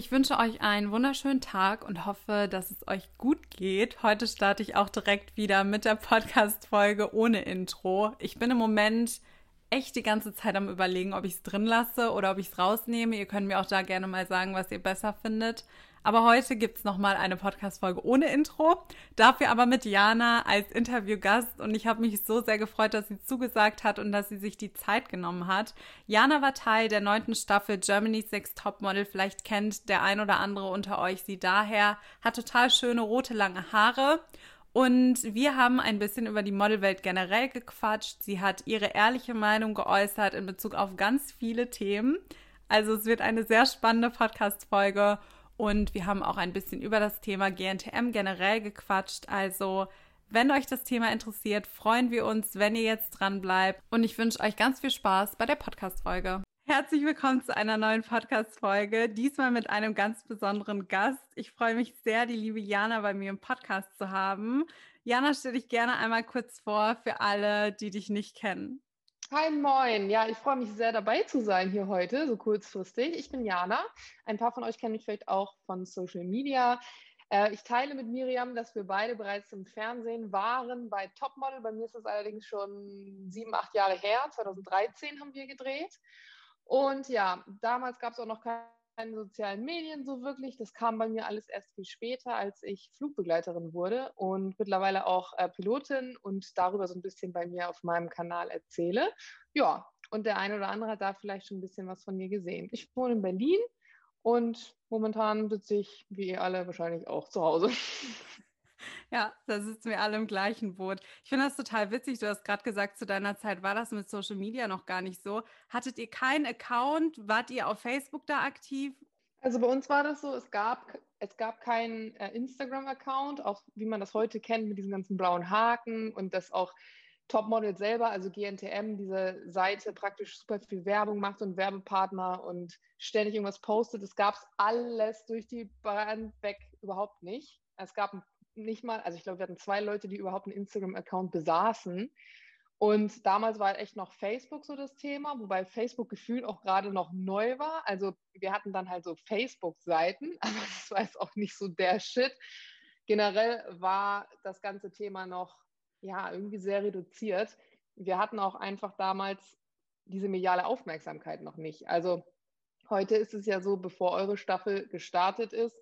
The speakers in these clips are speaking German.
Ich wünsche euch einen wunderschönen Tag und hoffe, dass es euch gut geht. Heute starte ich auch direkt wieder mit der Podcast-Folge ohne Intro. Ich bin im Moment echt die ganze Zeit am Überlegen, ob ich es drin lasse oder ob ich es rausnehme. Ihr könnt mir auch da gerne mal sagen, was ihr besser findet. Aber heute gibt's nochmal eine Podcast-Folge ohne Intro, dafür aber mit Jana als Interviewgast und ich habe mich so sehr gefreut, dass sie zugesagt hat und dass sie sich die Zeit genommen hat. Jana war Teil der neunten Staffel Germany's Next Topmodel, vielleicht kennt der ein oder andere unter euch sie daher, hat total schöne rote lange Haare und wir haben ein bisschen über die Modelwelt generell gequatscht. Sie hat ihre ehrliche Meinung geäußert in Bezug auf ganz viele Themen. Also es wird eine sehr spannende Podcast-Folge und wir haben auch ein bisschen über das Thema GNTM generell gequatscht. Also, wenn euch das Thema interessiert, freuen wir uns, wenn ihr jetzt dran bleibt. Und ich wünsche euch ganz viel Spaß bei der Podcast-Folge. Herzlich willkommen zu einer neuen Podcast-Folge. Diesmal mit einem ganz besonderen Gast. Ich freue mich sehr, die liebe Jana bei mir im Podcast zu haben. Jana, stell dich gerne einmal kurz vor für alle, die dich nicht kennen. Hi, moin. Ja, ich freue mich sehr dabei zu sein hier heute, so kurzfristig. Ich bin Jana. Ein paar von euch kennen mich vielleicht auch von Social Media. Äh, ich teile mit Miriam, dass wir beide bereits im Fernsehen waren bei Topmodel. Bei mir ist es allerdings schon sieben, acht Jahre her. 2013 haben wir gedreht. Und ja, damals gab es auch noch kein keine sozialen Medien so wirklich. Das kam bei mir alles erst viel später, als ich Flugbegleiterin wurde und mittlerweile auch äh, Pilotin und darüber so ein bisschen bei mir auf meinem Kanal erzähle. Ja, und der eine oder andere hat da vielleicht schon ein bisschen was von mir gesehen. Ich wohne in Berlin und momentan sitze ich, wie ihr alle, wahrscheinlich auch zu Hause. Ja, da sitzen wir alle im gleichen Boot. Ich finde das total witzig. Du hast gerade gesagt, zu deiner Zeit war das mit Social Media noch gar nicht so. Hattet ihr keinen Account? Wart ihr auf Facebook da aktiv? Also bei uns war das so, es gab, es gab keinen äh, Instagram-Account, auch wie man das heute kennt mit diesen ganzen blauen Haken und das auch Topmodel selber, also GNTM, diese Seite praktisch super viel Werbung macht und Werbepartner und ständig irgendwas postet. Es gab alles durch die Brand weg überhaupt nicht. Es gab ein nicht mal, also ich glaube, wir hatten zwei Leute, die überhaupt einen Instagram-Account besaßen. Und damals war echt noch Facebook so das Thema, wobei Facebook gefühlt auch gerade noch neu war. Also wir hatten dann halt so Facebook-Seiten, aber das war jetzt auch nicht so der Shit. Generell war das ganze Thema noch, ja, irgendwie sehr reduziert. Wir hatten auch einfach damals diese mediale Aufmerksamkeit noch nicht. Also heute ist es ja so, bevor eure Staffel gestartet ist,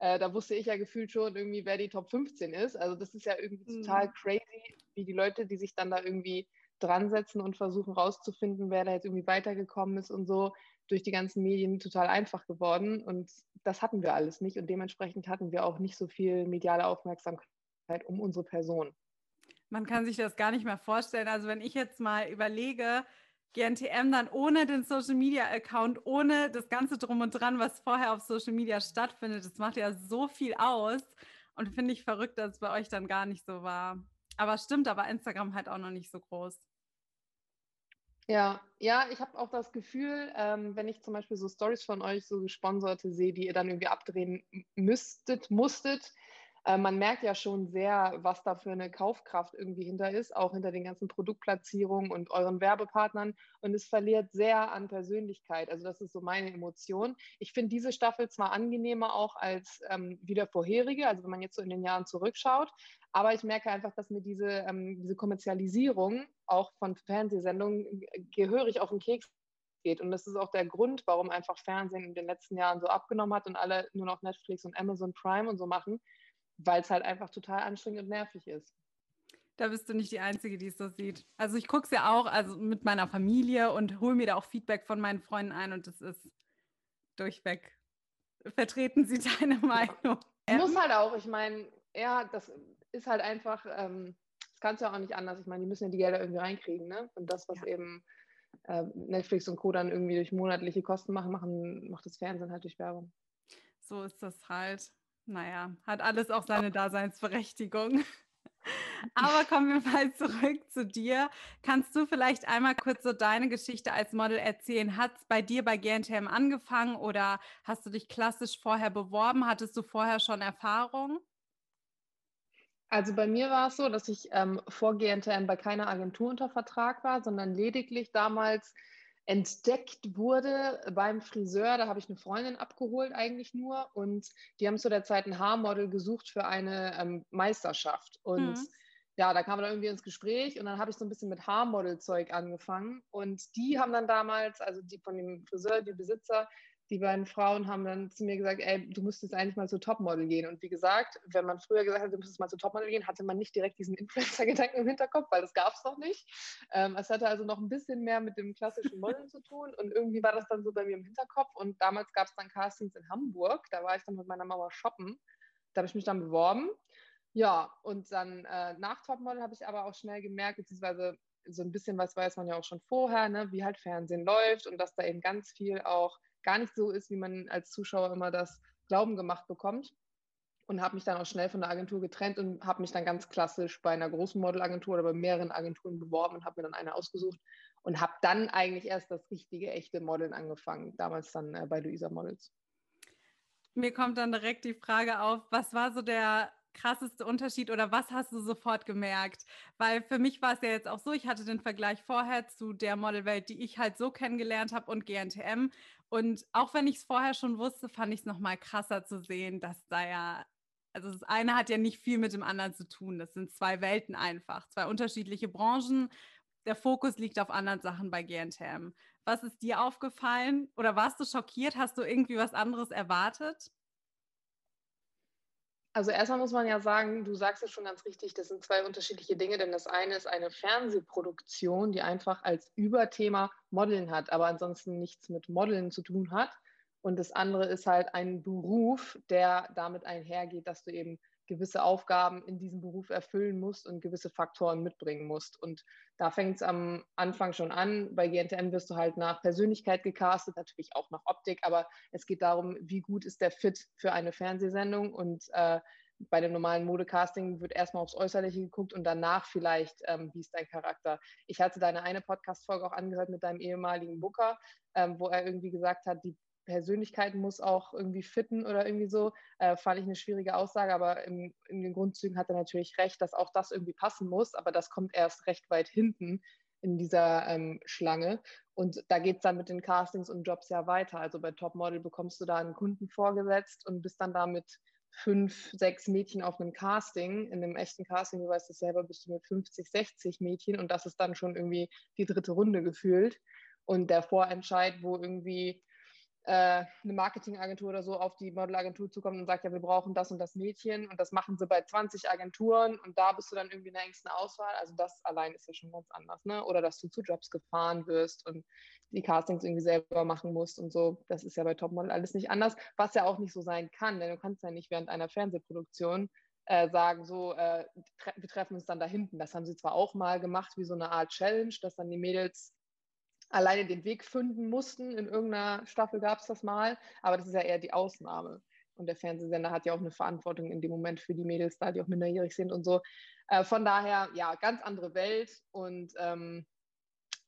äh, da wusste ich ja gefühlt schon irgendwie, wer die Top 15 ist. Also das ist ja irgendwie mhm. total crazy, wie die Leute, die sich dann da irgendwie dran setzen und versuchen rauszufinden, wer da jetzt irgendwie weitergekommen ist und so, durch die ganzen Medien total einfach geworden. Und das hatten wir alles nicht. Und dementsprechend hatten wir auch nicht so viel mediale Aufmerksamkeit um unsere Person. Man kann sich das gar nicht mehr vorstellen. Also wenn ich jetzt mal überlege, GNTM dann ohne den Social Media Account, ohne das Ganze drum und dran, was vorher auf Social Media stattfindet. Das macht ja so viel aus und finde ich verrückt, dass es bei euch dann gar nicht so war. Aber stimmt, aber Instagram halt auch noch nicht so groß. Ja, ja, ich habe auch das Gefühl, ähm, wenn ich zum Beispiel so Stories von euch so gesponserte sehe, die ihr dann irgendwie abdrehen müsstet, musstet, äh, man merkt ja schon sehr, was da für eine Kaufkraft irgendwie hinter ist, auch hinter den ganzen Produktplatzierungen und euren Werbepartnern. Und es verliert sehr an Persönlichkeit. Also das ist so meine Emotion. Ich finde diese Staffel zwar angenehmer auch als ähm, wie vorherige, also wenn man jetzt so in den Jahren zurückschaut, aber ich merke einfach, dass mir diese, ähm, diese Kommerzialisierung auch von Fernsehsendungen gehörig auf den Keks geht. Und das ist auch der Grund, warum einfach Fernsehen in den letzten Jahren so abgenommen hat und alle nur noch Netflix und Amazon Prime und so machen, weil es halt einfach total anstrengend und nervig ist. Da bist du nicht die Einzige, die es so sieht. Also ich gucke es ja auch also mit meiner Familie und hole mir da auch Feedback von meinen Freunden ein und das ist durchweg. Vertreten Sie deine Meinung? Muss halt auch. Ich meine, ja, das ist halt einfach, ähm, das kannst du ja auch nicht anders. Ich meine, die müssen ja die Gelder irgendwie reinkriegen, ne? Und das, was ja. eben äh, Netflix und Co. dann irgendwie durch monatliche Kosten machen, machen, macht das Fernsehen halt durch Werbung. So ist das halt naja, hat alles auch seine Daseinsberechtigung. Aber kommen wir mal zurück zu dir. Kannst du vielleicht einmal kurz so deine Geschichte als Model erzählen? Hat es bei dir bei GNTM angefangen oder hast du dich klassisch vorher beworben? Hattest du vorher schon Erfahrung? Also bei mir war es so, dass ich ähm, vor GNTM bei keiner Agentur unter Vertrag war, sondern lediglich damals entdeckt wurde beim Friseur. Da habe ich eine Freundin abgeholt eigentlich nur und die haben zu der Zeit ein Haarmodel gesucht für eine ähm, Meisterschaft. Und mhm. ja, da kamen wir dann irgendwie ins Gespräch und dann habe ich so ein bisschen mit Haarmodel-Zeug angefangen. Und die haben dann damals, also die von dem Friseur, die Besitzer, die beiden Frauen haben dann zu mir gesagt, ey, du müsstest eigentlich mal zu Topmodel gehen. Und wie gesagt, wenn man früher gesagt hat, du müsstest mal zu Topmodel gehen, hatte man nicht direkt diesen Influencer-Gedanken im Hinterkopf, weil das gab es noch nicht. Ähm, es hatte also noch ein bisschen mehr mit dem klassischen Modeln zu tun. Und irgendwie war das dann so bei mir im Hinterkopf. Und damals gab es dann Castings in Hamburg. Da war ich dann mit meiner Mama shoppen. Da habe ich mich dann beworben. Ja, und dann äh, nach Topmodel habe ich aber auch schnell gemerkt, beziehungsweise so ein bisschen was weiß man ja auch schon vorher, ne, wie halt Fernsehen läuft und dass da eben ganz viel auch gar nicht so ist, wie man als Zuschauer immer das Glauben gemacht bekommt. Und habe mich dann auch schnell von der Agentur getrennt und habe mich dann ganz klassisch bei einer großen Modelagentur oder bei mehreren Agenturen beworben und habe mir dann eine ausgesucht und habe dann eigentlich erst das richtige, echte Modeln angefangen, damals dann äh, bei Luisa Models. Mir kommt dann direkt die Frage auf, was war so der krasseste Unterschied oder was hast du sofort gemerkt? Weil für mich war es ja jetzt auch so, ich hatte den Vergleich vorher zu der Modelwelt, die ich halt so kennengelernt habe und GNTM. Und auch wenn ich es vorher schon wusste, fand ich es nochmal krasser zu sehen, dass da ja, also das eine hat ja nicht viel mit dem anderen zu tun. Das sind zwei Welten einfach, zwei unterschiedliche Branchen. Der Fokus liegt auf anderen Sachen bei GNTM. Was ist dir aufgefallen oder warst du schockiert? Hast du irgendwie was anderes erwartet? Also erstmal muss man ja sagen, du sagst es schon ganz richtig, das sind zwei unterschiedliche Dinge, denn das eine ist eine Fernsehproduktion, die einfach als Überthema Modeln hat, aber ansonsten nichts mit Modeln zu tun hat. Und das andere ist halt ein Beruf, der damit einhergeht, dass du eben gewisse Aufgaben in diesem Beruf erfüllen musst und gewisse Faktoren mitbringen musst. Und da fängt es am Anfang schon an. Bei GNTM wirst du halt nach Persönlichkeit gecastet, natürlich auch nach Optik, aber es geht darum, wie gut ist der Fit für eine Fernsehsendung und äh, bei dem normalen Modecasting wird erstmal aufs Äußerliche geguckt und danach vielleicht, ähm, wie ist dein Charakter. Ich hatte deine eine Podcast-Folge auch angehört mit deinem ehemaligen Booker, ähm, wo er irgendwie gesagt hat, die Persönlichkeit muss auch irgendwie fitten oder irgendwie so, äh, fand ich eine schwierige Aussage, aber im, in den Grundzügen hat er natürlich recht, dass auch das irgendwie passen muss, aber das kommt erst recht weit hinten in dieser ähm, Schlange. Und da geht es dann mit den Castings und Jobs ja weiter. Also bei Topmodel bekommst du da einen Kunden vorgesetzt und bist dann da mit fünf, sechs Mädchen auf einem Casting. In einem echten Casting, du weißt es selber, bist du mit 50, 60 Mädchen und das ist dann schon irgendwie die dritte Runde gefühlt. Und der Vorentscheid, wo irgendwie eine Marketingagentur oder so auf die Modelagentur zukommt und sagt, ja, wir brauchen das und das Mädchen und das machen sie bei 20 Agenturen und da bist du dann irgendwie in der engsten Auswahl. Also das allein ist ja schon ganz anders, ne? Oder dass du zu Jobs gefahren wirst und die Castings irgendwie selber machen musst und so. Das ist ja bei Topmodel alles nicht anders, was ja auch nicht so sein kann, denn du kannst ja nicht während einer Fernsehproduktion äh, sagen, so, äh, tre wir treffen uns dann da hinten. Das haben sie zwar auch mal gemacht, wie so eine Art Challenge, dass dann die Mädels alleine den Weg finden mussten. In irgendeiner Staffel gab es das mal, aber das ist ja eher die Ausnahme. Und der Fernsehsender hat ja auch eine Verantwortung in dem Moment für die Mädels da, die auch minderjährig sind und so. Äh, von daher, ja, ganz andere Welt. Und ähm,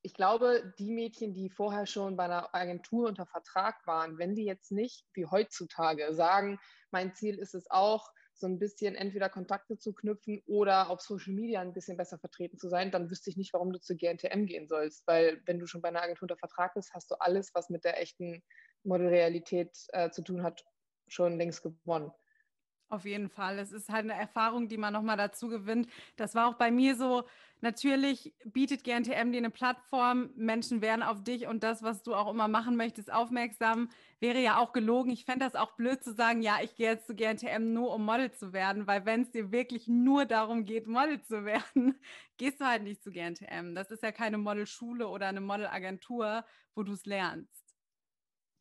ich glaube, die Mädchen, die vorher schon bei einer Agentur unter Vertrag waren, wenn die jetzt nicht wie heutzutage sagen, mein Ziel ist es auch, so ein bisschen entweder Kontakte zu knüpfen oder auf Social Media ein bisschen besser vertreten zu sein, dann wüsste ich nicht, warum du zu GNTM gehen sollst. Weil wenn du schon bei einer Agentur unter Vertrag bist, hast du alles, was mit der echten Modelrealität äh, zu tun hat, schon längst gewonnen. Auf jeden Fall. Es ist halt eine Erfahrung, die man nochmal dazu gewinnt. Das war auch bei mir so. Natürlich bietet GNTM dir eine Plattform. Menschen werden auf dich und das, was du auch immer machen möchtest, aufmerksam. Wäre ja auch gelogen. Ich fände das auch blöd zu sagen, ja, ich gehe jetzt zu GNTM nur, um Model zu werden, weil wenn es dir wirklich nur darum geht, Model zu werden, gehst du halt nicht zu GNTM. Das ist ja keine Modelschule oder eine Modelagentur, wo du es lernst.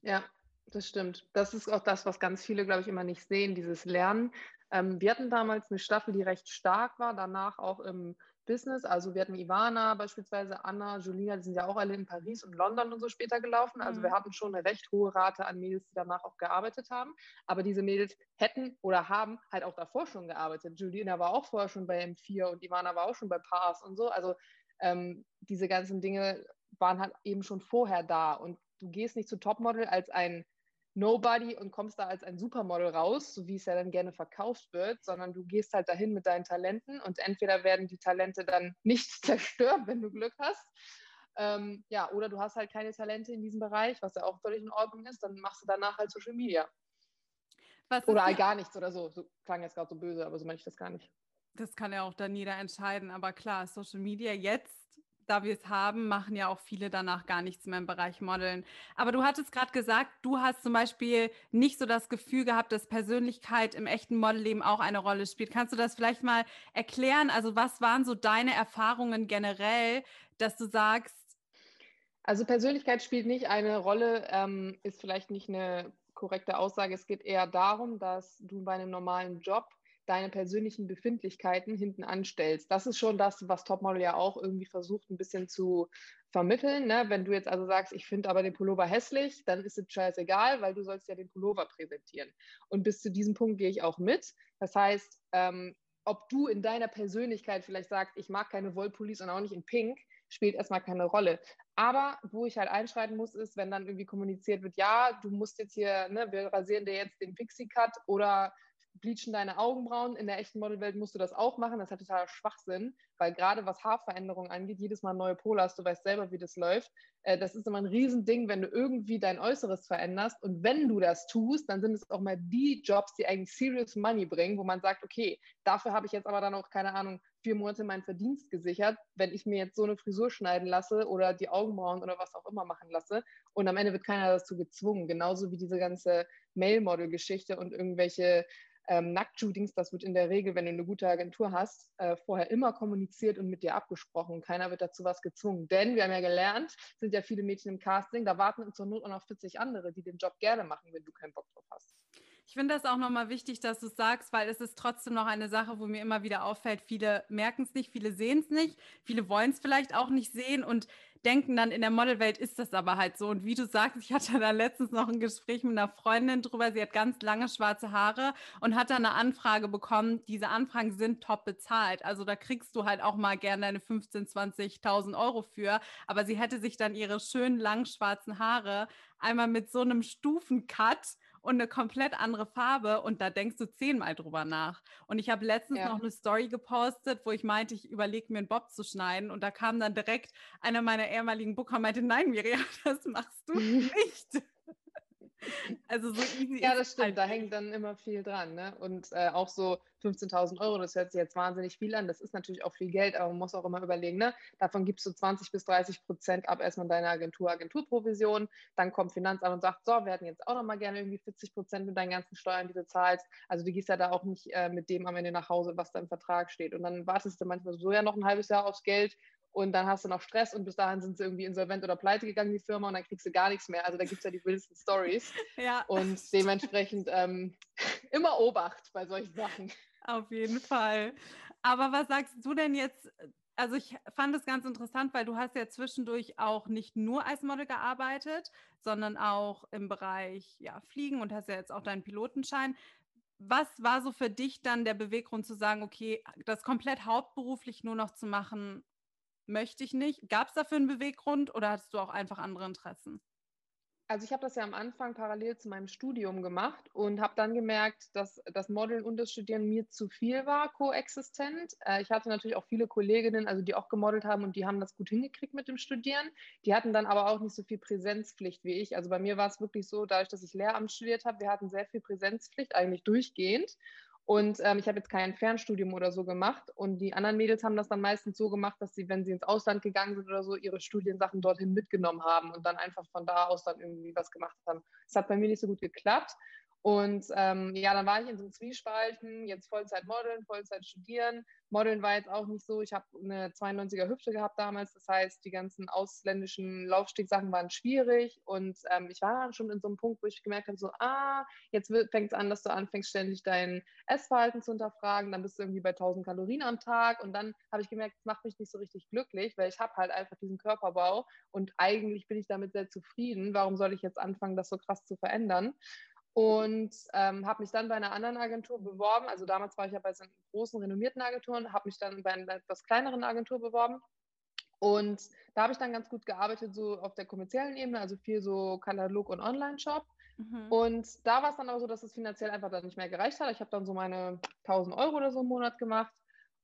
Ja, das stimmt. Das ist auch das, was ganz viele, glaube ich, immer nicht sehen, dieses Lernen. Ähm, wir hatten damals eine Staffel, die recht stark war, danach auch im Business. Also wir hatten Ivana beispielsweise, Anna, Julina, die sind ja auch alle in Paris und London und so später gelaufen. Also mhm. wir hatten schon eine recht hohe Rate an Mädels, die danach auch gearbeitet haben. Aber diese Mädels hätten oder haben halt auch davor schon gearbeitet. Julina war auch vorher schon bei M4 und Ivana war auch schon bei Pars und so. Also ähm, diese ganzen Dinge waren halt eben schon vorher da. Und du gehst nicht zu Topmodel als ein Nobody und kommst da als ein Supermodel raus, so wie es ja dann gerne verkauft wird, sondern du gehst halt dahin mit deinen Talenten und entweder werden die Talente dann nicht zerstört, wenn du Glück hast, Ähm, ja, oder du hast halt keine Talente in diesem Bereich, was ja auch völlig in Ordnung ist, dann machst du danach halt Social Media. oder halt gar nichts oder so. So klang jetzt gerade so böse, aber so meine ich das gar nicht. Das kann ja auch dann jeder entscheiden, aber klar, Social Media jetzt da wir es haben, machen ja auch viele danach gar nichts mehr im Bereich Modeln. Aber du hattest gerade gesagt, du hast zum Beispiel nicht so das Gefühl gehabt, dass Persönlichkeit im echten Modelleben auch eine Rolle spielt. Kannst du das vielleicht mal erklären? Also was waren so deine Erfahrungen generell, dass du sagst, also Persönlichkeit spielt nicht eine Rolle, ähm, ist vielleicht nicht eine korrekte Aussage. Es geht eher darum, dass du bei einem normalen Job deine persönlichen Befindlichkeiten hinten anstellst. Das ist schon das, was Topmodel ja auch irgendwie versucht, ein bisschen zu vermitteln. Ne? Wenn du jetzt also sagst, ich finde aber den Pullover hässlich, dann ist es scheißegal, weil du sollst ja den Pullover präsentieren. Und bis zu diesem Punkt gehe ich auch mit. Das heißt, ähm, ob du in deiner Persönlichkeit vielleicht sagst, ich mag keine Wollpullis und auch nicht in Pink, spielt erstmal keine Rolle. Aber wo ich halt einschreiten muss, ist, wenn dann irgendwie kommuniziert wird, ja, du musst jetzt hier, ne, wir rasieren dir jetzt den Pixie-Cut oder bleachen deine Augenbrauen. In der echten Modelwelt musst du das auch machen. Das hat totaler Schwachsinn, weil gerade was Haarveränderungen angeht, jedes Mal neue Pole hast, du weißt selber, wie das läuft. Äh, das ist immer ein Riesending, wenn du irgendwie dein Äußeres veränderst. Und wenn du das tust, dann sind es auch mal die Jobs, die eigentlich serious money bringen, wo man sagt, okay, dafür habe ich jetzt aber dann auch, keine Ahnung, vier Monate meinen Verdienst gesichert, wenn ich mir jetzt so eine Frisur schneiden lasse oder die Augenbrauen oder was auch immer machen lasse. Und am Ende wird keiner dazu gezwungen. Genauso wie diese ganze Mail-Model-Geschichte und irgendwelche ähm, Nacktshootings, das wird in der Regel, wenn du eine gute Agentur hast, äh, vorher immer kommuniziert und mit dir abgesprochen. Keiner wird dazu was gezwungen. Denn wir haben ja gelernt, sind ja viele Mädchen im Casting, da warten zur Not auch noch 40 andere, die den Job gerne machen, wenn du keinen Bock drauf hast. Ich finde das auch nochmal wichtig, dass du es sagst, weil es ist trotzdem noch eine Sache, wo mir immer wieder auffällt, viele merken es nicht, viele sehen es nicht, viele wollen es vielleicht auch nicht sehen und denken dann, in der Modelwelt ist das aber halt so. Und wie du sagst, ich hatte da letztens noch ein Gespräch mit einer Freundin drüber. Sie hat ganz lange schwarze Haare und hat da eine Anfrage bekommen. Diese Anfragen sind top bezahlt. Also da kriegst du halt auch mal gerne deine 15.000, 20.000 Euro für. Aber sie hätte sich dann ihre schönen langen schwarzen Haare einmal mit so einem Stufencut und eine komplett andere Farbe und da denkst du zehnmal drüber nach. Und ich habe letztens ja. noch eine Story gepostet, wo ich meinte, ich überlege mir einen Bob zu schneiden und da kam dann direkt einer meiner ehemaligen Booker und meinte, nein, Miriam, das machst du nicht. Also so easy. Ja, das stimmt. Halt da hängt dann immer viel dran. Ne? Und äh, auch so 15.000 Euro, das hört sich jetzt wahnsinnig viel an. Das ist natürlich auch viel Geld, aber man muss auch immer überlegen, ne? davon gibst du 20 bis 30 Prozent ab erstmal deiner Agentur, Agenturprovision. Dann kommt Finanzamt und sagt, so, wir hätten jetzt auch noch mal gerne irgendwie 40 Prozent mit deinen ganzen Steuern, die du zahlst. Also du gehst ja da auch nicht äh, mit dem am Ende nach Hause, was da im Vertrag steht. Und dann wartest du manchmal so ja noch ein halbes Jahr aufs Geld und dann hast du noch Stress und bis dahin sind sie irgendwie insolvent oder pleite gegangen, die Firma, und dann kriegst du gar nichts mehr. Also da gibt es ja die wildesten Stories. Ja. Und dementsprechend ähm, immer Obacht bei solchen Sachen. Auf jeden Fall. Aber was sagst du denn jetzt? Also ich fand es ganz interessant, weil du hast ja zwischendurch auch nicht nur als Model gearbeitet, sondern auch im Bereich ja, Fliegen und hast ja jetzt auch deinen Pilotenschein. Was war so für dich dann der Beweggrund zu sagen, okay, das komplett hauptberuflich nur noch zu machen, möchte ich nicht. Gab es dafür einen Beweggrund oder hattest du auch einfach andere Interessen? Also ich habe das ja am Anfang parallel zu meinem Studium gemacht und habe dann gemerkt, dass das Modeln und das Studieren mir zu viel war, koexistent. Äh, ich hatte natürlich auch viele Kolleginnen, also die auch gemodelt haben und die haben das gut hingekriegt mit dem Studieren. Die hatten dann aber auch nicht so viel Präsenzpflicht wie ich. Also bei mir war es wirklich so, dadurch, dass ich Lehramt studiert habe, wir hatten sehr viel Präsenzpflicht, eigentlich durchgehend. Und ähm, ich habe jetzt kein Fernstudium oder so gemacht. Und die anderen Mädels haben das dann meistens so gemacht, dass sie, wenn sie ins Ausland gegangen sind oder so, ihre Studiensachen dorthin mitgenommen haben und dann einfach von da aus dann irgendwie was gemacht haben. Das hat bei mir nicht so gut geklappt. Und ähm, ja, dann war ich in so einem Zwiespalten, jetzt Vollzeit modeln, Vollzeit studieren. Modeln war jetzt auch nicht so, ich habe eine 92er Hüfte gehabt damals, das heißt, die ganzen ausländischen Laufstegsachen waren schwierig und ähm, ich war schon in so einem Punkt, wo ich gemerkt habe, so, ah, jetzt fängt es an, dass du anfängst, ständig dein Essverhalten zu hinterfragen, dann bist du irgendwie bei 1000 Kalorien am Tag und dann habe ich gemerkt, das macht mich nicht so richtig glücklich, weil ich habe halt einfach diesen Körperbau und eigentlich bin ich damit sehr zufrieden. Warum soll ich jetzt anfangen, das so krass zu verändern? Und ähm, habe mich dann bei einer anderen Agentur beworben. Also damals war ich ja bei so großen, renommierten Agentur und habe mich dann bei einer etwas kleineren Agentur beworben. Und da habe ich dann ganz gut gearbeitet, so auf der kommerziellen Ebene, also viel so Katalog- und Online-Shop. Mhm. Und da war es dann aber so, dass es finanziell einfach dann nicht mehr gereicht hat. Ich habe dann so meine 1000 Euro oder so im Monat gemacht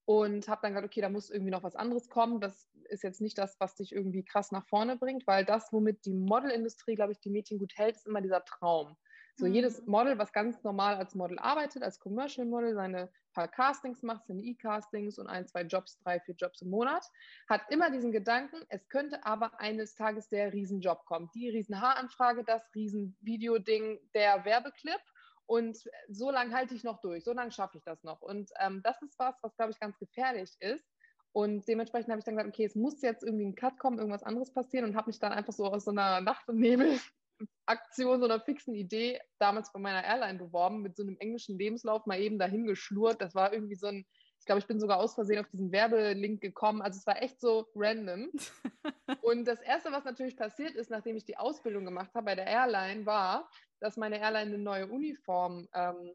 und habe dann gesagt, okay, da muss irgendwie noch was anderes kommen. Das ist jetzt nicht das, was dich irgendwie krass nach vorne bringt, weil das, womit die Modelindustrie, glaube ich, die Mädchen gut hält, ist immer dieser Traum. So mhm. jedes Model, was ganz normal als Model arbeitet, als Commercial Model, seine paar Castings macht, seine E-Castings und ein, zwei Jobs, drei, vier Jobs im Monat, hat immer diesen Gedanken, es könnte aber eines Tages der Riesenjob kommen. Die Riesen-Haaranfrage, das Riesen-Video-Ding, der Werbeclip. Und so lange halte ich noch durch, so lange schaffe ich das noch. Und ähm, das ist was, was, glaube ich, ganz gefährlich ist. Und dementsprechend habe ich dann gesagt, okay, es muss jetzt irgendwie ein Cut kommen, irgendwas anderes passieren und habe mich dann einfach so aus so einer Nacht- und Nebel-Aktion, so einer fixen Idee damals bei meiner Airline beworben, mit so einem englischen Lebenslauf mal eben dahin geschlurrt. Das war irgendwie so ein, ich glaube, ich bin sogar aus Versehen auf diesen Werbelink gekommen. Also es war echt so random. und das Erste, was natürlich passiert ist, nachdem ich die Ausbildung gemacht habe bei der Airline, war, dass meine Airline eine neue Uniform ähm,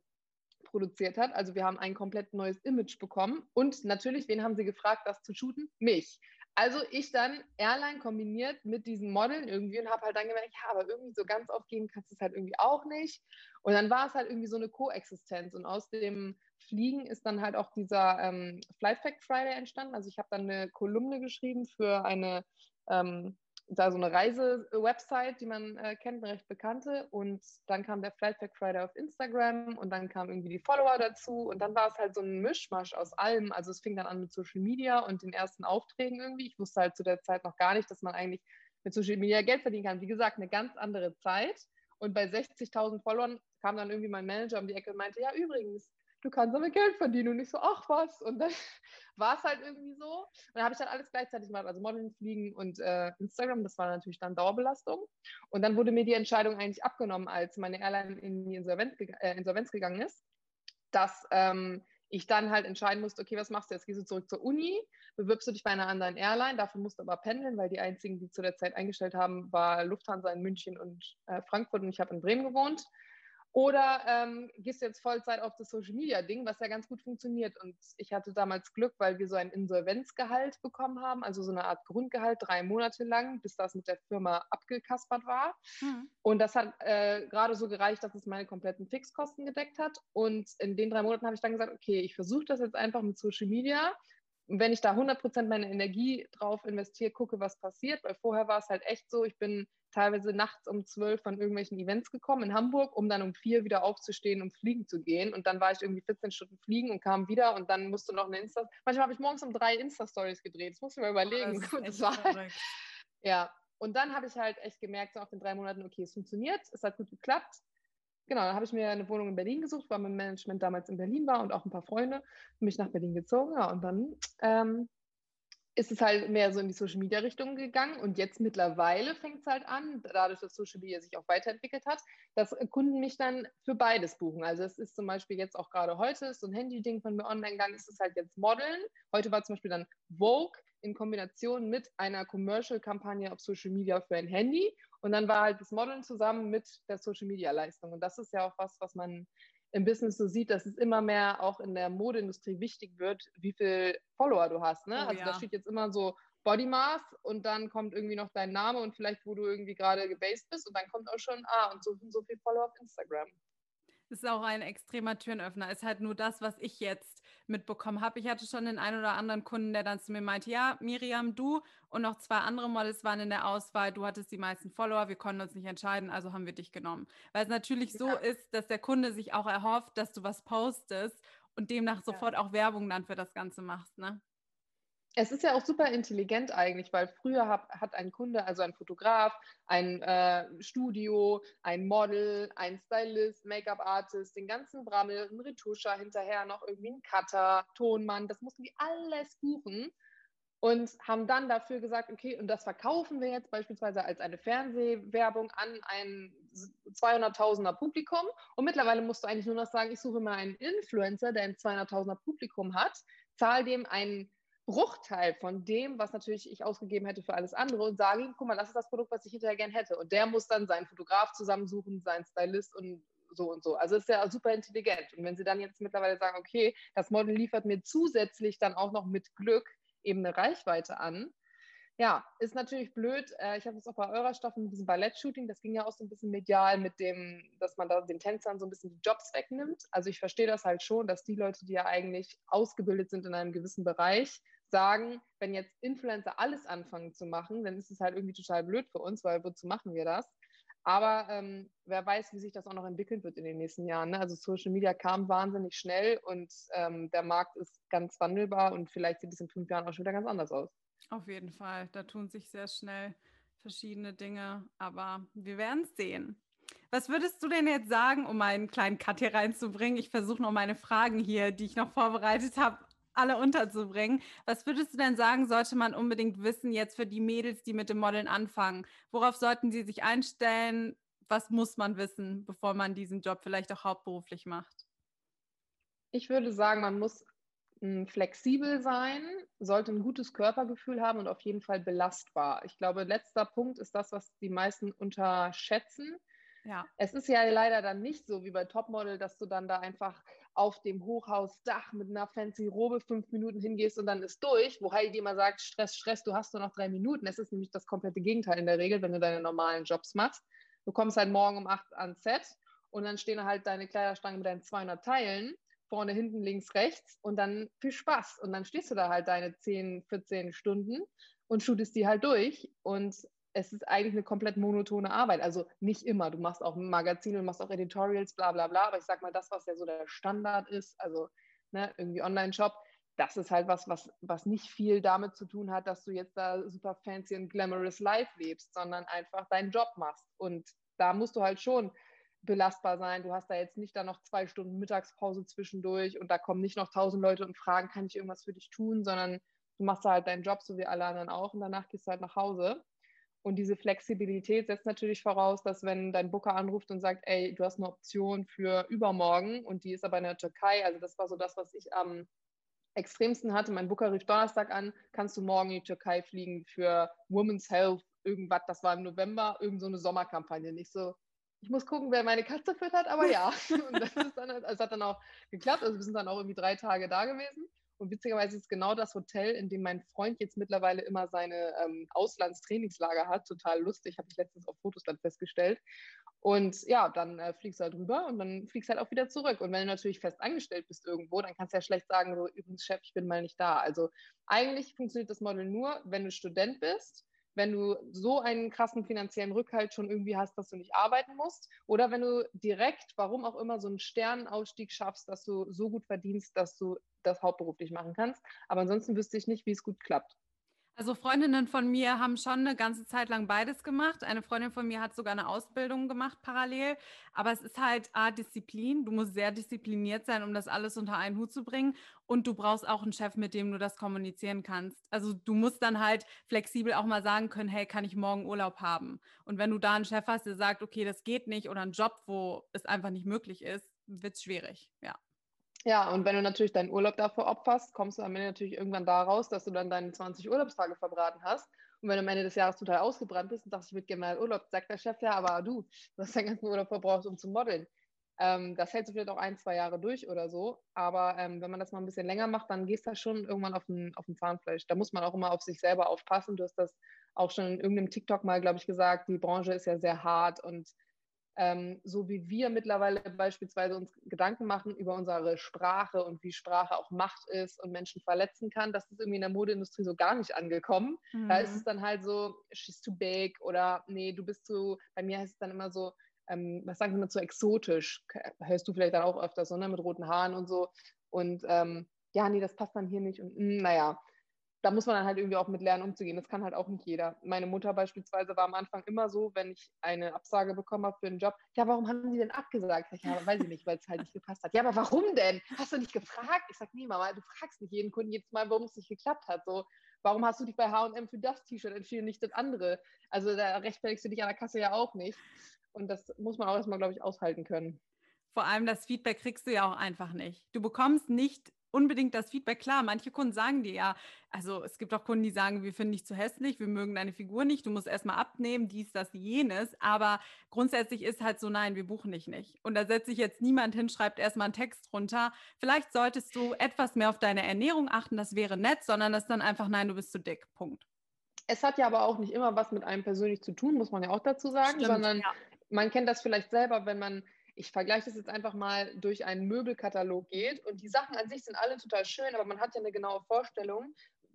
produziert hat. Also wir haben ein komplett neues Image bekommen. Und natürlich, wen haben sie gefragt, das zu shooten? Mich. Also ich dann Airline kombiniert mit diesen Modeln irgendwie und habe halt dann gemerkt, ja, aber irgendwie so ganz aufgeben kannst du es halt irgendwie auch nicht. Und dann war es halt irgendwie so eine Koexistenz. Und aus dem Fliegen ist dann halt auch dieser ähm, Flight Fact Friday entstanden. Also ich habe dann eine Kolumne geschrieben für eine ähm, da so eine Reise-Website, die man äh, kennt, eine recht bekannte. Und dann kam der Flightback Friday auf Instagram und dann kamen irgendwie die Follower dazu. Und dann war es halt so ein Mischmasch aus allem. Also es fing dann an mit Social Media und den ersten Aufträgen irgendwie. Ich wusste halt zu der Zeit noch gar nicht, dass man eigentlich mit Social Media Geld verdienen kann. Wie gesagt, eine ganz andere Zeit. Und bei 60.000 Followern kam dann irgendwie mein Manager um die Ecke und meinte, ja, übrigens, du kannst damit Geld verdienen und ich so, ach was. Und dann war es halt irgendwie so. Und dann habe ich dann alles gleichzeitig gemacht, also Modeln, Fliegen und äh, Instagram. Das war natürlich dann Dauerbelastung. Und dann wurde mir die Entscheidung eigentlich abgenommen, als meine Airline in die Insolvenz, äh, Insolvenz gegangen ist, dass ähm, ich dann halt entscheiden musste, okay, was machst du jetzt? Gehst du zurück zur Uni, bewirbst du dich bei einer anderen Airline, dafür musst du aber pendeln, weil die einzigen, die zu der Zeit eingestellt haben, war Lufthansa in München und äh, Frankfurt und ich habe in Bremen gewohnt. Oder ähm, gehst du jetzt Vollzeit auf das Social Media Ding, was ja ganz gut funktioniert. Und ich hatte damals Glück, weil wir so ein Insolvenzgehalt bekommen haben, also so eine Art Grundgehalt drei Monate lang, bis das mit der Firma abgekaspert war. Mhm. Und das hat äh, gerade so gereicht, dass es meine kompletten Fixkosten gedeckt hat. Und in den drei Monaten habe ich dann gesagt, okay, ich versuche das jetzt einfach mit Social Media. Und wenn ich da 100% meine Energie drauf investiere, gucke, was passiert, weil vorher war es halt echt so, ich bin teilweise nachts um zwölf von irgendwelchen Events gekommen in Hamburg, um dann um vier wieder aufzustehen, um fliegen zu gehen. Und dann war ich irgendwie 14 Stunden fliegen und kam wieder und dann musste noch eine Insta. Manchmal habe ich morgens um drei Insta-Stories gedreht. Das muss ich mir überlegen. Oh, das war, ja, und dann habe ich halt echt gemerkt, so auf den drei Monaten, okay, es funktioniert, es hat gut geklappt. Genau, dann habe ich mir eine Wohnung in Berlin gesucht, weil mein Management damals in Berlin war und auch ein paar Freunde, mich nach Berlin gezogen. Ja, und dann ähm, ist es halt mehr so in die Social Media Richtung gegangen und jetzt mittlerweile fängt es halt an, dadurch, dass Social Media sich auch weiterentwickelt hat, dass Kunden mich dann für beides buchen. Also es ist zum Beispiel jetzt auch gerade heute so ein Handy-Ding von mir online gegangen, ist es halt jetzt Modeln. Heute war zum Beispiel dann Vogue in Kombination mit einer Commercial-Kampagne auf Social Media für ein Handy und dann war halt das Modeln zusammen mit der Social Media Leistung und das ist ja auch was, was man im Business so sieht, dass es immer mehr auch in der Modeindustrie wichtig wird, wie viel Follower du hast. Ne? Oh, also ja. da steht jetzt immer so Body Mass und dann kommt irgendwie noch dein Name und vielleicht, wo du irgendwie gerade gebased bist und dann kommt auch schon, ah, und so, so viel Follower auf Instagram ist auch ein extremer Türenöffner. Ist halt nur das, was ich jetzt mitbekommen habe. Ich hatte schon den einen oder anderen Kunden, der dann zu mir meinte, ja, Miriam, du und noch zwei andere Models waren in der Auswahl. Du hattest die meisten Follower, wir konnten uns nicht entscheiden, also haben wir dich genommen. Weil es natürlich ja. so ist, dass der Kunde sich auch erhofft, dass du was postest und demnach ja. sofort auch Werbung dann für das Ganze machst, ne? Es ist ja auch super intelligent eigentlich, weil früher hab, hat ein Kunde, also ein Fotograf, ein äh, Studio, ein Model, ein Stylist, Make-up-Artist, den ganzen Brammel, ein Retuscher hinterher, noch irgendwie ein Cutter, Tonmann, das mussten die alles buchen und haben dann dafür gesagt, okay, und das verkaufen wir jetzt beispielsweise als eine Fernsehwerbung an ein 200.000er Publikum. Und mittlerweile musst du eigentlich nur noch sagen, ich suche mal einen Influencer, der ein 200.000er Publikum hat, zahl dem einen Bruchteil von dem, was natürlich ich ausgegeben hätte für alles andere und sage ihm, guck mal, das ist das Produkt, was ich hinterher gern hätte. Und der muss dann seinen Fotograf zusammensuchen, seinen Stylist und so und so. Also ist ja super intelligent. Und wenn sie dann jetzt mittlerweile sagen, okay, das Model liefert mir zusätzlich dann auch noch mit Glück eben eine Reichweite an, Ja, ist natürlich blöd. Äh, ich habe es auch bei eurer Staffel mit diesem Ballett-Shooting, das ging ja auch so ein bisschen medial mit dem, dass man da den Tänzern so ein bisschen die Jobs wegnimmt. Also ich verstehe das halt schon, dass die Leute, die ja eigentlich ausgebildet sind in einem gewissen Bereich, sagen, wenn jetzt Influencer alles anfangen zu machen, dann ist es halt irgendwie total blöd für uns, weil wozu machen wir das? Aber ähm, wer weiß, wie sich das auch noch entwickeln wird in den nächsten Jahren. Ne? Also Social Media kam wahnsinnig schnell und ähm, der Markt ist ganz wandelbar und vielleicht sieht es in fünf Jahren auch schon wieder ganz anders aus. Auf jeden Fall. Da tun sich sehr schnell verschiedene Dinge, aber wir werden es sehen. Was würdest du denn jetzt sagen, um einen kleinen Cut hier reinzubringen? Ich versuche noch meine Fragen hier, die ich noch vorbereitet habe, alle unterzubringen. Was würdest du denn sagen, sollte man unbedingt wissen jetzt für die Mädels, die mit dem Modeln anfangen? Worauf sollten sie sich einstellen? Was muss man wissen, bevor man diesen Job vielleicht auch hauptberuflich macht? Ich würde sagen, man muss flexibel sein, sollte ein gutes Körpergefühl haben und auf jeden Fall belastbar. Ich glaube, letzter Punkt ist das, was die meisten unterschätzen. Ja. Es ist ja leider dann nicht so wie bei Topmodel, dass du dann da einfach auf dem Hochhausdach mit einer fancy Robe fünf Minuten hingehst und dann ist durch, wo Heidi immer sagt, Stress, Stress, du hast nur noch drei Minuten. Es ist nämlich das komplette Gegenteil in der Regel, wenn du deine normalen Jobs machst. Du kommst halt morgen um acht ans Set und dann stehen halt deine Kleiderstangen mit deinen 200 Teilen vorne, hinten, links, rechts und dann viel Spaß. Und dann stehst du da halt deine 10, 14 Stunden und shootest die halt durch und es ist eigentlich eine komplett monotone Arbeit. Also nicht immer. Du machst auch Magazine, du machst auch Editorials, bla bla bla. Aber ich sag mal, das, was ja so der Standard ist, also ne, irgendwie Online-Shop, das ist halt was, was, was nicht viel damit zu tun hat, dass du jetzt da super fancy und glamorous life lebst, sondern einfach deinen Job machst. Und da musst du halt schon belastbar sein. Du hast da jetzt nicht da noch zwei Stunden Mittagspause zwischendurch und da kommen nicht noch tausend Leute und fragen, kann ich irgendwas für dich tun, sondern du machst da halt deinen Job, so wie alle anderen auch, und danach gehst du halt nach Hause. Und diese Flexibilität setzt natürlich voraus, dass wenn dein Booker anruft und sagt, ey, du hast eine Option für übermorgen und die ist aber in der Türkei, also das war so das, was ich am extremsten hatte. Mein Booker rief Donnerstag an, kannst du morgen in die Türkei fliegen für Women's Health, irgendwas, das war im November, irgend so eine Sommerkampagne. Nicht so, ich muss gucken, wer meine Katze füttert, aber ja. Und das dann, also es hat dann auch geklappt. Also wir sind dann auch irgendwie drei Tage da gewesen. Und witzigerweise ist es genau das Hotel, in dem mein Freund jetzt mittlerweile immer seine ähm, Auslandstrainingslager hat. Total lustig, habe ich letztens auf Fotos dann festgestellt. Und ja, dann äh, fliegst du halt rüber und dann fliegst du halt auch wieder zurück. Und wenn du natürlich fest angestellt bist irgendwo, dann kannst du ja schlecht sagen, so übrigens Chef, ich bin mal nicht da. Also eigentlich funktioniert das Model nur, wenn du Student bist wenn du so einen krassen finanziellen Rückhalt schon irgendwie hast, dass du nicht arbeiten musst, oder wenn du direkt, warum auch immer, so einen Sternenausstieg schaffst, dass du so gut verdienst, dass du das hauptberuflich machen kannst. Aber ansonsten wüsste ich nicht, wie es gut klappt. Also Freundinnen von mir haben schon eine ganze Zeit lang beides gemacht. Eine Freundin von mir hat sogar eine Ausbildung gemacht parallel. Aber es ist halt A, Disziplin. Du musst sehr diszipliniert sein, um das alles unter einen Hut zu bringen. Und du brauchst auch einen Chef, mit dem du das kommunizieren kannst. Also du musst dann halt flexibel auch mal sagen können, hey, kann ich morgen Urlaub haben? Und wenn du da einen Chef hast, der sagt, okay, das geht nicht, oder einen Job, wo es einfach nicht möglich ist, wird es schwierig, ja. Ja, und wenn du natürlich deinen Urlaub dafür opferst, kommst du am Ende natürlich irgendwann da raus, dass du dann deine 20 Urlaubstage verbraten hast. Und wenn du am Ende des Jahres total ausgebrannt bist und sagst, ich würde gerne mal Urlaub, sagt der Chef, ja, aber du, du hast deinen ganzen Urlaub verbraucht, um zu modeln. Ähm, das hältst du vielleicht auch ein, zwei Jahre durch oder so. Aber ähm, wenn man das mal ein bisschen länger macht, dann gehst du da schon irgendwann auf den, auf Zahnfleisch. Da muss man auch immer auf sich selber aufpassen. Du hast das auch schon in irgendeinem TikTok mal, glaube ich, gesagt. Die Branche ist ja sehr hart und ähm, so wie wir mittlerweile beispielsweise uns Gedanken machen über unsere Sprache und wie Sprache auch Macht ist und Menschen verletzen kann, das ist irgendwie in der Modeindustrie so gar nicht angekommen. Mhm. Da ist es dann halt so, she's too big oder nee, du bist zu, bei mir heißt es dann immer so, ähm, was sagen wir mal, zu exotisch. Hörst du vielleicht dann auch öfter so, ne, mit roten Haaren und so. Und ähm, ja, nee, das passt dann hier nicht. Und mh, hm, naja, da muss man dann halt irgendwie auch mit lernen, umzugehen. Das kann halt auch nicht jeder. Meine Mutter beispielsweise war am Anfang immer so, wenn ich eine Absage bekommen habe für einen Job, ja, warum haben Sie denn abgesagt? Ich, ja, weiß ich nicht, weil es halt nicht gepasst hat. Ja, aber warum denn? Hast du nicht gefragt? Ich sage, nee, Mama, du fragst nicht jeden Kunden jedes Mal, warum es nicht geklappt hat. So, warum hast du dich bei H&M für das T-Shirt entschieden, nicht das andere? Also da rechtfertigst du dich an der Kasse ja auch nicht. Und das muss man auch erstmal, glaube ich, aushalten können. Vor allem das Feedback kriegst du ja auch einfach nicht. Du bekommst nicht unbedingt das Feedback. Klar, manche Kunden sagen dir ja, also es gibt auch Kunden, die sagen, wir finden dich zu hässlich, wir mögen deine Figur nicht, du musst erstmal abnehmen, dies, das, jenes. Aber grundsätzlich ist halt so, nein, wir buchen dich nicht. Und da setzt sich jetzt niemand hin, schreibt erstmal einen Text runter. Vielleicht solltest du etwas mehr auf deine Ernährung achten, das wäre nett, sondern das ist dann einfach, nein, du bist zu dick. Punkt. Es hat ja aber auch nicht immer was mit einem persönlich zu tun, muss man ja auch dazu sagen, Stimmt, sondern ja. man kennt das vielleicht selber, wenn man, ich vergleiche das jetzt einfach mal, durch einen Möbelkatalog geht und die Sachen an sich sind alle total schön, aber man hat ja eine genaue Vorstellung,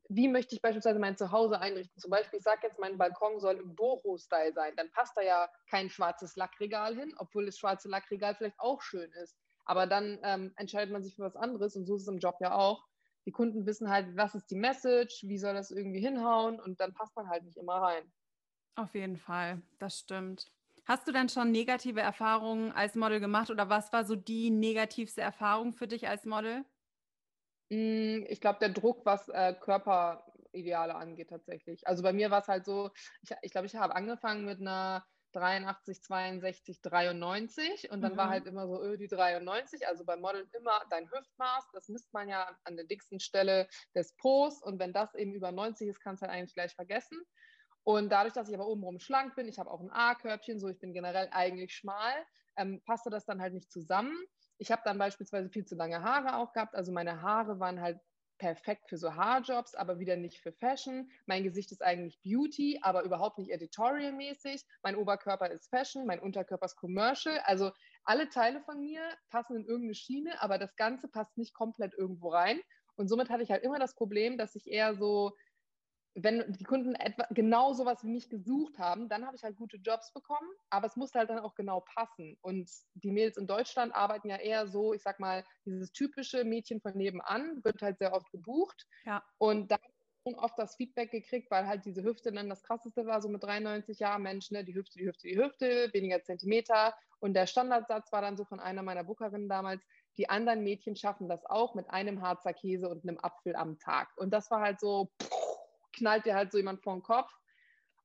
wie möchte ich beispielsweise mein Zuhause einrichten? Zum Beispiel, ich sage jetzt, mein Balkon soll im Boho-Style sein. Dann passt da ja kein schwarzes Lackregal hin, obwohl das schwarze Lackregal vielleicht auch schön ist. Aber dann ähm, entscheidet man sich für was anderes und so ist es im Job ja auch. Die Kunden wissen halt, was ist die Message, wie soll das irgendwie hinhauen und dann passt man halt nicht immer rein. Auf jeden Fall, das stimmt. Hast du denn schon negative Erfahrungen als Model gemacht oder was war so die negativste Erfahrung für dich als Model? Hm, ich glaube, der Druck, was äh, Körperideale angeht, tatsächlich. Also bei mir war es halt so, ich glaube, ich, glaub, ich habe angefangen mit einer 83, 62, 93 und dann mhm. war halt immer so öh, die 93, also beim Modeln immer dein Hüftmaß, das misst man ja an der dicksten Stelle des Po's und wenn das eben über 90 ist, kannst du halt eigentlich gleich vergessen. Und dadurch, dass ich aber obenrum schlank bin, ich habe auch ein A-Körbchen, so ich bin generell eigentlich schmal, ähm, passte das dann halt nicht zusammen. Ich habe dann beispielsweise viel zu lange Haare auch gehabt, also meine Haare waren halt perfekt für so Haarjobs, aber wieder nicht für Fashion. Mein Gesicht ist eigentlich Beauty, aber überhaupt nicht editorial-mäßig. Mein Oberkörper ist Fashion, mein Unterkörper ist Commercial. Also alle Teile von mir passen in irgendeine Schiene, aber das Ganze passt nicht komplett irgendwo rein. Und somit hatte ich halt immer das Problem, dass ich eher so wenn die Kunden etwa genau sowas wie mich gesucht haben, dann habe ich halt gute Jobs bekommen, aber es muss halt dann auch genau passen. Und die Mädels in Deutschland arbeiten ja eher so, ich sag mal, dieses typische Mädchen von nebenan wird halt sehr oft gebucht. Ja. Und da habe ich oft das Feedback gekriegt, weil halt diese Hüfte dann das krasseste war, so mit 93 Jahren, Mensch, ne, die Hüfte, die Hüfte, die Hüfte, weniger Zentimeter. Und der Standardsatz war dann so von einer meiner Bookerinnen damals, die anderen Mädchen schaffen das auch mit einem Harzer Käse und einem Apfel am Tag. Und das war halt so, pff, knallt dir halt so jemand vor den Kopf.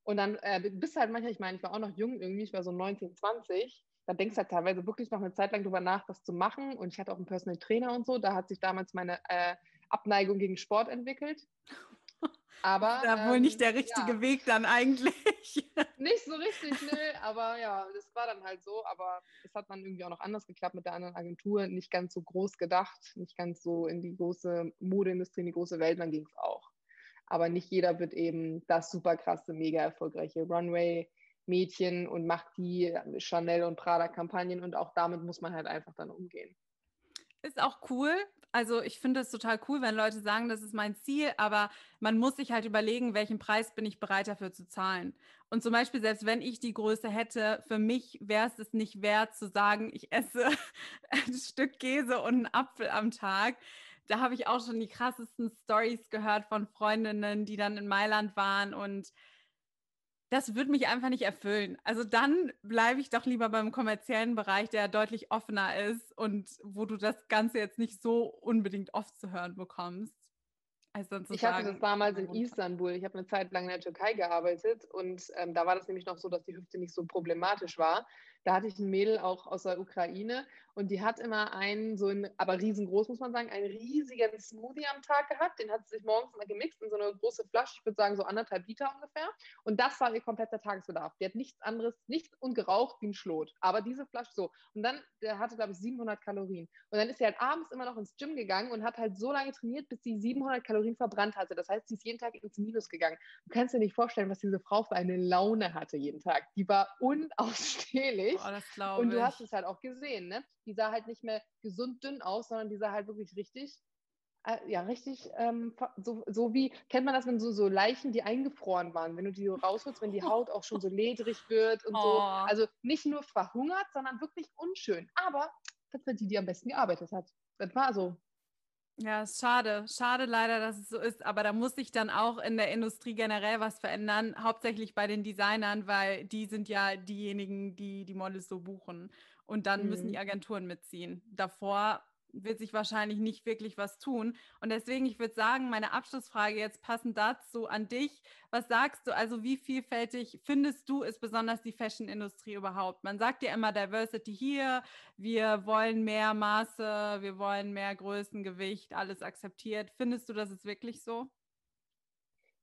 Und dann äh, bist halt manchmal, ich meine, ich war auch noch jung irgendwie, ich war so 19, 20. Da denkst du halt teilweise wirklich noch eine Zeit lang drüber nach, das zu machen. Und ich hatte auch einen Personal Trainer und so. Da hat sich damals meine äh, Abneigung gegen Sport entwickelt. Aber ist ja wohl ähm, nicht der richtige ja. Weg dann eigentlich. Nicht so richtig, nö, aber ja, das war dann halt so. Aber es hat dann irgendwie auch noch anders geklappt mit der anderen Agentur. Nicht ganz so groß gedacht, nicht ganz so in die große Modeindustrie, in die große Welt, dann ging es auch aber nicht jeder wird eben das super krasse, mega erfolgreiche Runway-Mädchen und macht die Chanel und Prada-Kampagnen und auch damit muss man halt einfach dann umgehen. Ist auch cool. Also ich finde es total cool, wenn Leute sagen, das ist mein Ziel, aber man muss sich halt überlegen, welchen Preis bin ich bereit dafür zu zahlen. Und zum Beispiel, selbst wenn ich die Größe hätte, für mich wäre es es nicht wert zu sagen, ich esse ein Stück Käse und einen Apfel am Tag da habe ich auch schon die krassesten Stories gehört von Freundinnen, die dann in Mailand waren und das würde mich einfach nicht erfüllen. Also dann bleibe ich doch lieber beim kommerziellen Bereich, der deutlich offener ist und wo du das Ganze jetzt nicht so unbedingt oft zu hören bekommst. Also ich hatte das damals in Istanbul. Ich habe eine Zeit lang in der Türkei gearbeitet und ähm, da war das nämlich noch so, dass die Hüfte nicht so problematisch war. Da hatte ich ein Mädel auch aus der Ukraine und die hat immer einen, so ein, aber riesengroß muss man sagen, einen riesigen Smoothie am Tag gehabt. Den hat sie sich morgens immer gemixt in so eine große Flasche, ich würde sagen so anderthalb Liter ungefähr. Und das war ihr kompletter Tagesbedarf. Die hat nichts anderes, nichts ungeraucht wie ein Schlot. Aber diese Flasche so. Und dann, der hatte, glaube ich, 700 Kalorien. Und dann ist sie halt abends immer noch ins Gym gegangen und hat halt so lange trainiert, bis sie 700 Kalorien verbrannt hatte. Das heißt, sie ist jeden Tag ins Minus gegangen. Du kannst dir nicht vorstellen, was diese Frau für eine Laune hatte jeden Tag. Die war unausstehlich nicht. Oh, Und du hast es halt auch gesehen, ne? Die sah halt nicht mehr gesund dünn aus, sondern die sah halt wirklich richtig, äh, ja, richtig, ähm, so, so wie, kennt man das, wenn so, so Leichen, die eingefroren waren, wenn du die rausholst, wenn die Haut auch schon so ledrig wird und oh. so. Also nicht nur verhungert, sondern wirklich unschön. Aber das war die, die am besten gearbeitet hat. Das war so. Ja, schade. Schade leider, dass es so ist. Aber da muss sich dann auch in der Industrie generell was verändern. Hauptsächlich bei den Designern, weil die sind ja diejenigen, die die Models so buchen. Und dann mhm. müssen die Agenturen mitziehen. Davor wird sich wahrscheinlich nicht wirklich was tun. Und deswegen, ich würde sagen, meine Abschlussfrage jetzt passend dazu an dich. Was sagst du? Also, wie vielfältig findest du ist besonders die Fashion-Industrie überhaupt? Man sagt ja immer Diversity hier, wir wollen mehr Maße, wir wollen mehr Größengewicht, alles akzeptiert. Findest du, das ist wirklich so?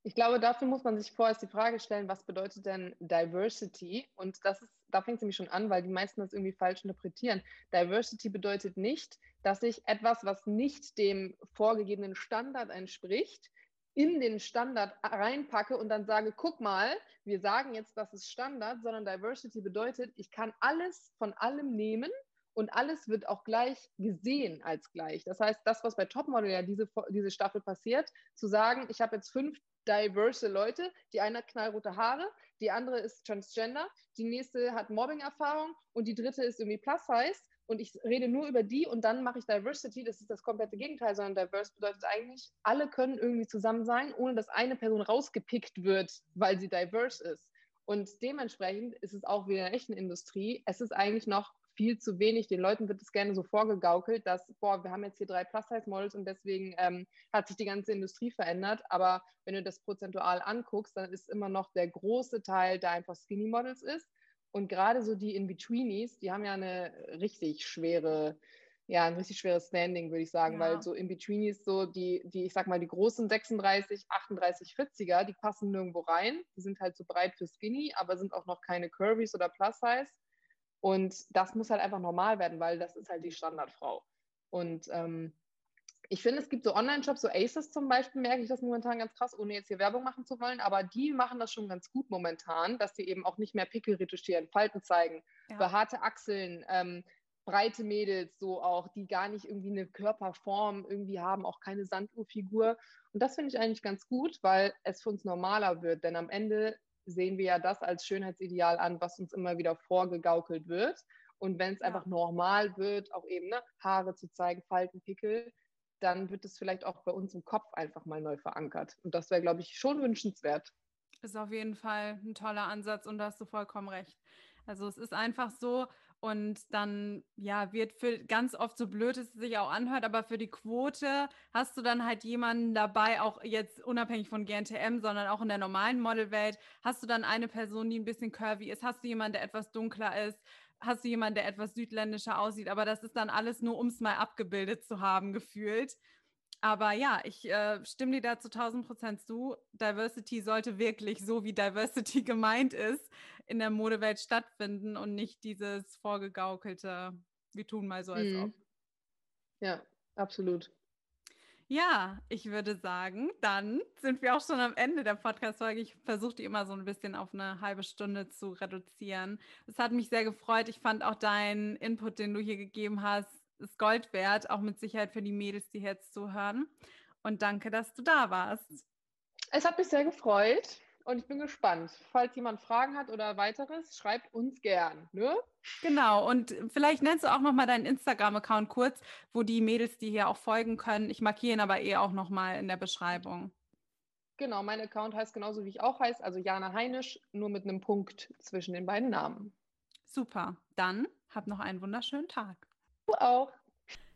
Ich glaube, dafür muss man sich vorerst die Frage stellen, was bedeutet denn Diversity? Und das ist, da fängt es nämlich schon an, weil die meisten das irgendwie falsch interpretieren. Diversity bedeutet nicht, dass ich etwas, was nicht dem vorgegebenen Standard entspricht, in den Standard reinpacke und dann sage, guck mal, wir sagen jetzt, das ist Standard, sondern Diversity bedeutet, ich kann alles von allem nehmen und alles wird auch gleich gesehen als gleich. Das heißt, das, was bei Topmodel ja diese, diese Staffel passiert, zu sagen, ich habe jetzt fünf diverse Leute, die eine hat knallrote Haare, die andere ist transgender, die nächste hat Mobbing-Erfahrung und die dritte ist irgendwie plus size und ich rede nur über die und dann mache ich Diversity, das ist das komplette Gegenteil, sondern Diverse bedeutet eigentlich, alle können irgendwie zusammen sein, ohne dass eine Person rausgepickt wird, weil sie diverse ist. Und dementsprechend ist es auch wie in der echten Industrie, es ist eigentlich noch viel zu wenig. Den Leuten wird es gerne so vorgegaukelt, dass, boah, wir haben jetzt hier drei Plus-Size-Models und deswegen ähm, hat sich die ganze Industrie verändert. Aber wenn du das prozentual anguckst, dann ist immer noch der große Teil, der einfach Skinny-Models ist. Und gerade so die In-Betweenies, die haben ja eine richtig schwere, ja, ein richtig schweres Standing, würde ich sagen, ja. weil so In-Betweenies, so die, die, ich sag mal, die großen 36, 38, 40er, die passen nirgendwo rein. Die sind halt so breit für Skinny, aber sind auch noch keine Curvies oder Plus-Size. Und das muss halt einfach normal werden, weil das ist halt die Standardfrau. Und ähm, ich finde, es gibt so Online-Shops, so Aces zum Beispiel, merke ich das momentan ganz krass, ohne jetzt hier Werbung machen zu wollen, aber die machen das schon ganz gut momentan, dass sie eben auch nicht mehr Pickel retuschieren, Falten zeigen, ja. behaarte Achseln, ähm, breite Mädels so auch, die gar nicht irgendwie eine Körperform irgendwie haben, auch keine Sanduhrfigur. Und das finde ich eigentlich ganz gut, weil es für uns normaler wird, denn am Ende sehen wir ja das als Schönheitsideal an, was uns immer wieder vorgegaukelt wird. Und wenn es ja. einfach normal wird, auch eben ne, Haare zu zeigen, Falten, Pickel, dann wird es vielleicht auch bei uns im Kopf einfach mal neu verankert. Und das wäre, glaube ich, schon wünschenswert. Ist auf jeden Fall ein toller Ansatz und da hast du vollkommen recht. Also es ist einfach so und dann ja wird für ganz oft so blöd es sich auch anhört, aber für die Quote hast du dann halt jemanden dabei, auch jetzt unabhängig von GNTM, sondern auch in der normalen Modelwelt, hast du dann eine Person, die ein bisschen curvy ist, hast du jemanden, der etwas dunkler ist, hast du jemanden, der etwas südländischer aussieht, aber das ist dann alles nur, um es mal abgebildet zu haben, gefühlt. Aber ja, ich äh, stimme dir da zu 1000 Prozent zu. Diversity sollte wirklich so, wie Diversity gemeint ist, in der Modewelt stattfinden und nicht dieses vorgegaukelte, wir tun mal so als mhm. ob. Ja, absolut. Ja, ich würde sagen, dann sind wir auch schon am Ende der Podcast-Folge. Ich versuche die immer so ein bisschen auf eine halbe Stunde zu reduzieren. Es hat mich sehr gefreut. Ich fand auch deinen Input, den du hier gegeben hast, ist Gold wert, auch mit Sicherheit für die Mädels, die jetzt zuhören. Und danke, dass du da warst. Es hat mich sehr gefreut und ich bin gespannt. Falls jemand Fragen hat oder weiteres, schreibt uns gern. Ne? Genau, und vielleicht nennst du auch nochmal deinen Instagram-Account kurz, wo die Mädels, die hier auch folgen können. Ich markiere ihn aber eh auch nochmal in der Beschreibung. Genau, mein Account heißt genauso wie ich auch heiße, also Jana Heinisch, nur mit einem Punkt zwischen den beiden Namen. Super, dann hab noch einen wunderschönen Tag. Du auch.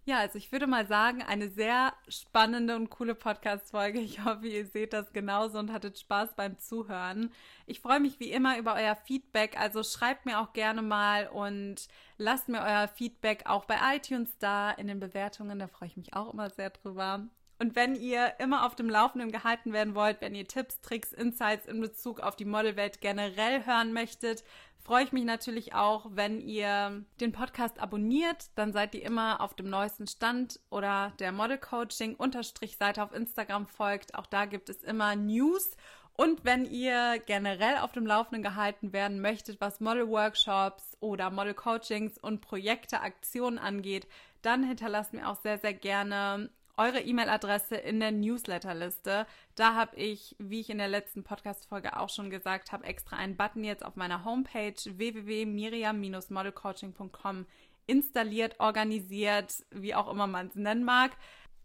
Ja, also ich würde mal sagen, eine sehr spannende und coole Podcast-Folge. Ich hoffe, ihr seht das genauso und hattet Spaß beim Zuhören. Ich freue mich wie immer über euer Feedback. Also schreibt mir auch gerne mal und lasst mir euer Feedback auch bei iTunes da in den Bewertungen. Da freue ich mich auch immer sehr drüber. Und wenn ihr immer auf dem Laufenden gehalten werden wollt, wenn ihr Tipps, Tricks, Insights in Bezug auf die Modelwelt generell hören möchtet, freue ich mich natürlich auch, wenn ihr den Podcast abonniert. Dann seid ihr immer auf dem neuesten Stand oder der Model Coaching Unterstrich Seite auf Instagram folgt. Auch da gibt es immer News. Und wenn ihr generell auf dem Laufenden gehalten werden möchtet, was Model Workshops oder Model Coachings und Projekte, Aktionen angeht, dann hinterlasst mir auch sehr, sehr gerne eure E-Mail-Adresse in der Newsletterliste. Da habe ich, wie ich in der letzten Podcast-Folge auch schon gesagt habe, extra einen Button jetzt auf meiner Homepage www.miriam-modelcoaching.com installiert, organisiert, wie auch immer man es nennen mag.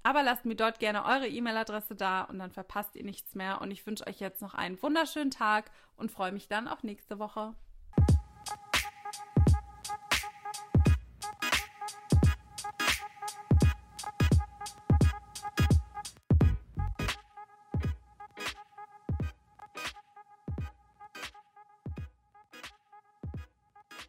Aber lasst mir dort gerne eure E-Mail-Adresse da und dann verpasst ihr nichts mehr. Und ich wünsche euch jetzt noch einen wunderschönen Tag und freue mich dann auf nächste Woche.